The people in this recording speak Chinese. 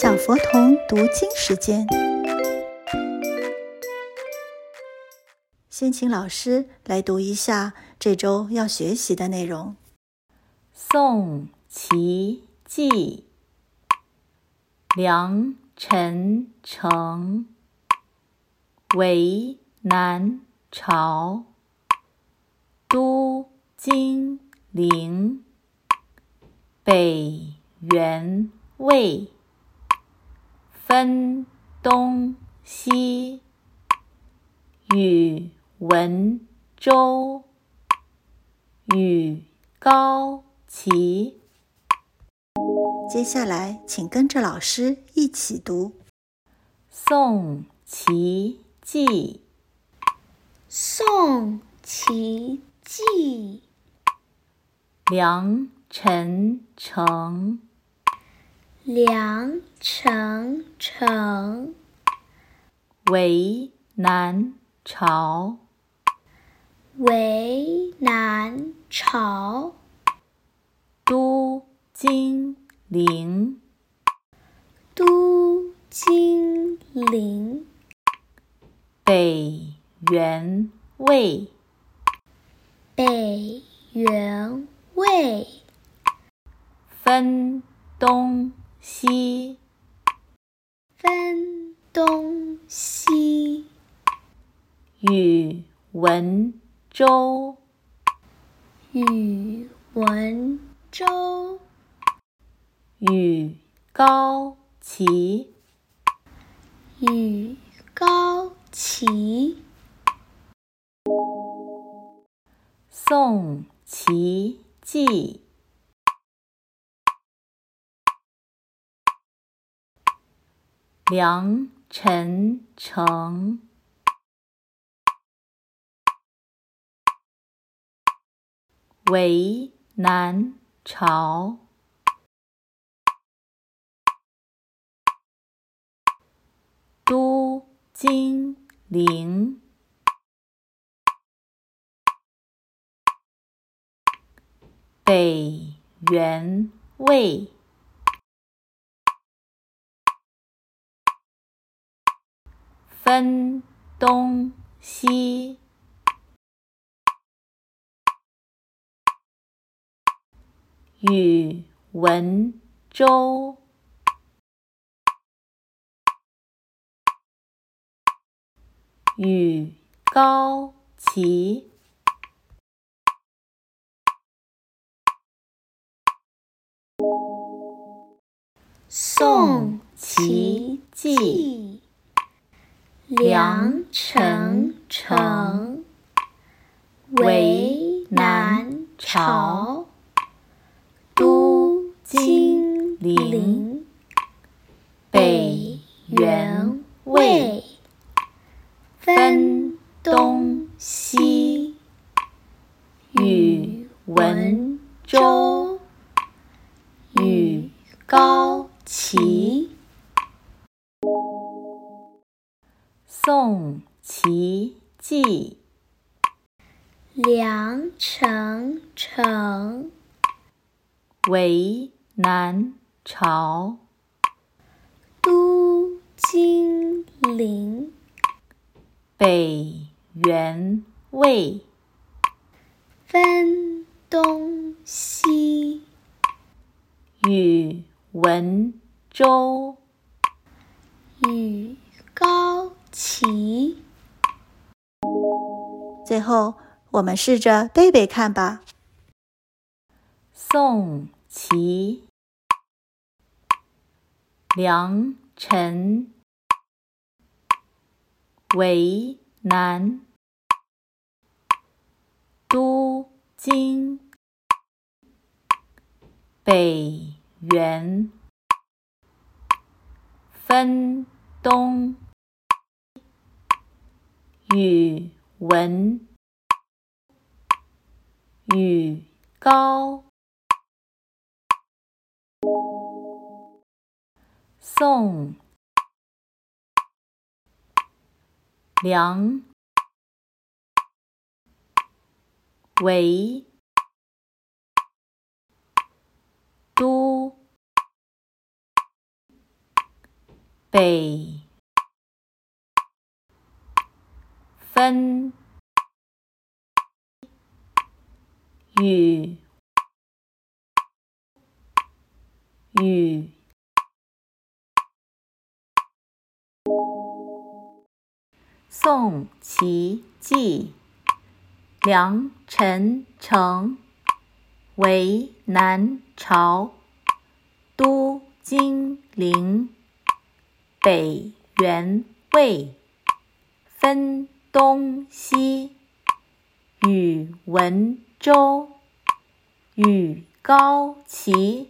小佛童读经时间，先请老师来读一下这周要学习的内容。宋齐记，良辰成，为南朝，都金陵，北元魏。分东西，宇文周，与高齐。接下来，请跟着老师一起读《宋齐记》。宋齐记，良辰成。良辰成，为南朝，为南朝，都金陵，都金陵，北元魏，北元魏，分东。西，分东西，宇文周，宇文周，与高齐，与高齐，宋齐记。良辰成，为南朝，都金陵，北元魏。分东西，宇文周，与高齐，宋齐记。良辰成，为南朝，都金陵，北元魏，分东西，宇文周，与高宋齐记，良辰成，为南朝，都金陵，北元魏，分东西，宇文周，与高。齐，最后我们试着背背看吧。宋齐，梁陈，为南，都京，北元，分东。语文，宇高，宋，梁，为，都，北分。雨。雨。宋齐记，梁陈城，为南朝，都金陵，北元魏，分东西，与文周，与高齐。